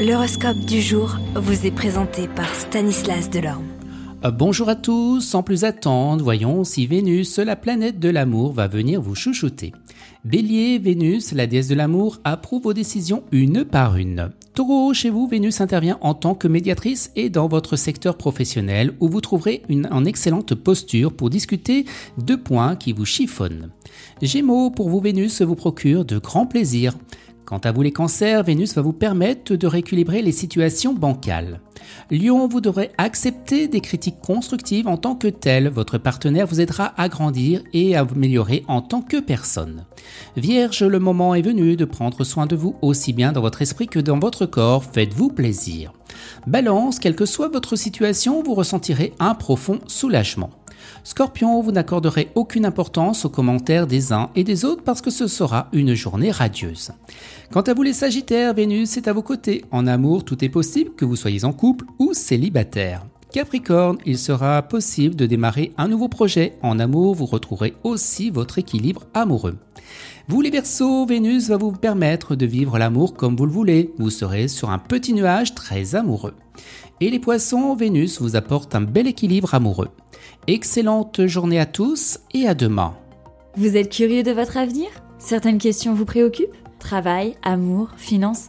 L'horoscope du jour vous est présenté par Stanislas Delorme. Euh, bonjour à tous, sans plus attendre, voyons si Vénus, la planète de l'amour, va venir vous chouchouter. Bélier, Vénus, la déesse de l'amour, approuve vos décisions une par une. Taureau, chez vous, Vénus intervient en tant que médiatrice et dans votre secteur professionnel où vous trouverez une en excellente posture pour discuter de points qui vous chiffonnent. Gémeaux, pour vous, Vénus vous procure de grands plaisirs. Quant à vous les cancers, Vénus va vous permettre de rééquilibrer les situations bancales. Lion, vous devrez accepter des critiques constructives en tant que tel. Votre partenaire vous aidera à grandir et à améliorer en tant que personne. Vierge, le moment est venu de prendre soin de vous aussi bien dans votre esprit que dans votre corps. Faites-vous plaisir. Balance, quelle que soit votre situation, vous ressentirez un profond soulagement. Scorpion, vous n'accorderez aucune importance aux commentaires des uns et des autres parce que ce sera une journée radieuse. Quant à vous les Sagittaires, Vénus est à vos côtés. En amour, tout est possible, que vous soyez en couple ou célibataire. Capricorne, il sera possible de démarrer un nouveau projet. En amour, vous retrouverez aussi votre équilibre amoureux. Vous les Verseaux, Vénus va vous permettre de vivre l'amour comme vous le voulez. Vous serez sur un petit nuage très amoureux. Et les Poissons, Vénus vous apporte un bel équilibre amoureux. Excellente journée à tous et à demain. Vous êtes curieux de votre avenir? Certaines questions vous préoccupent? Travail, amour, finances?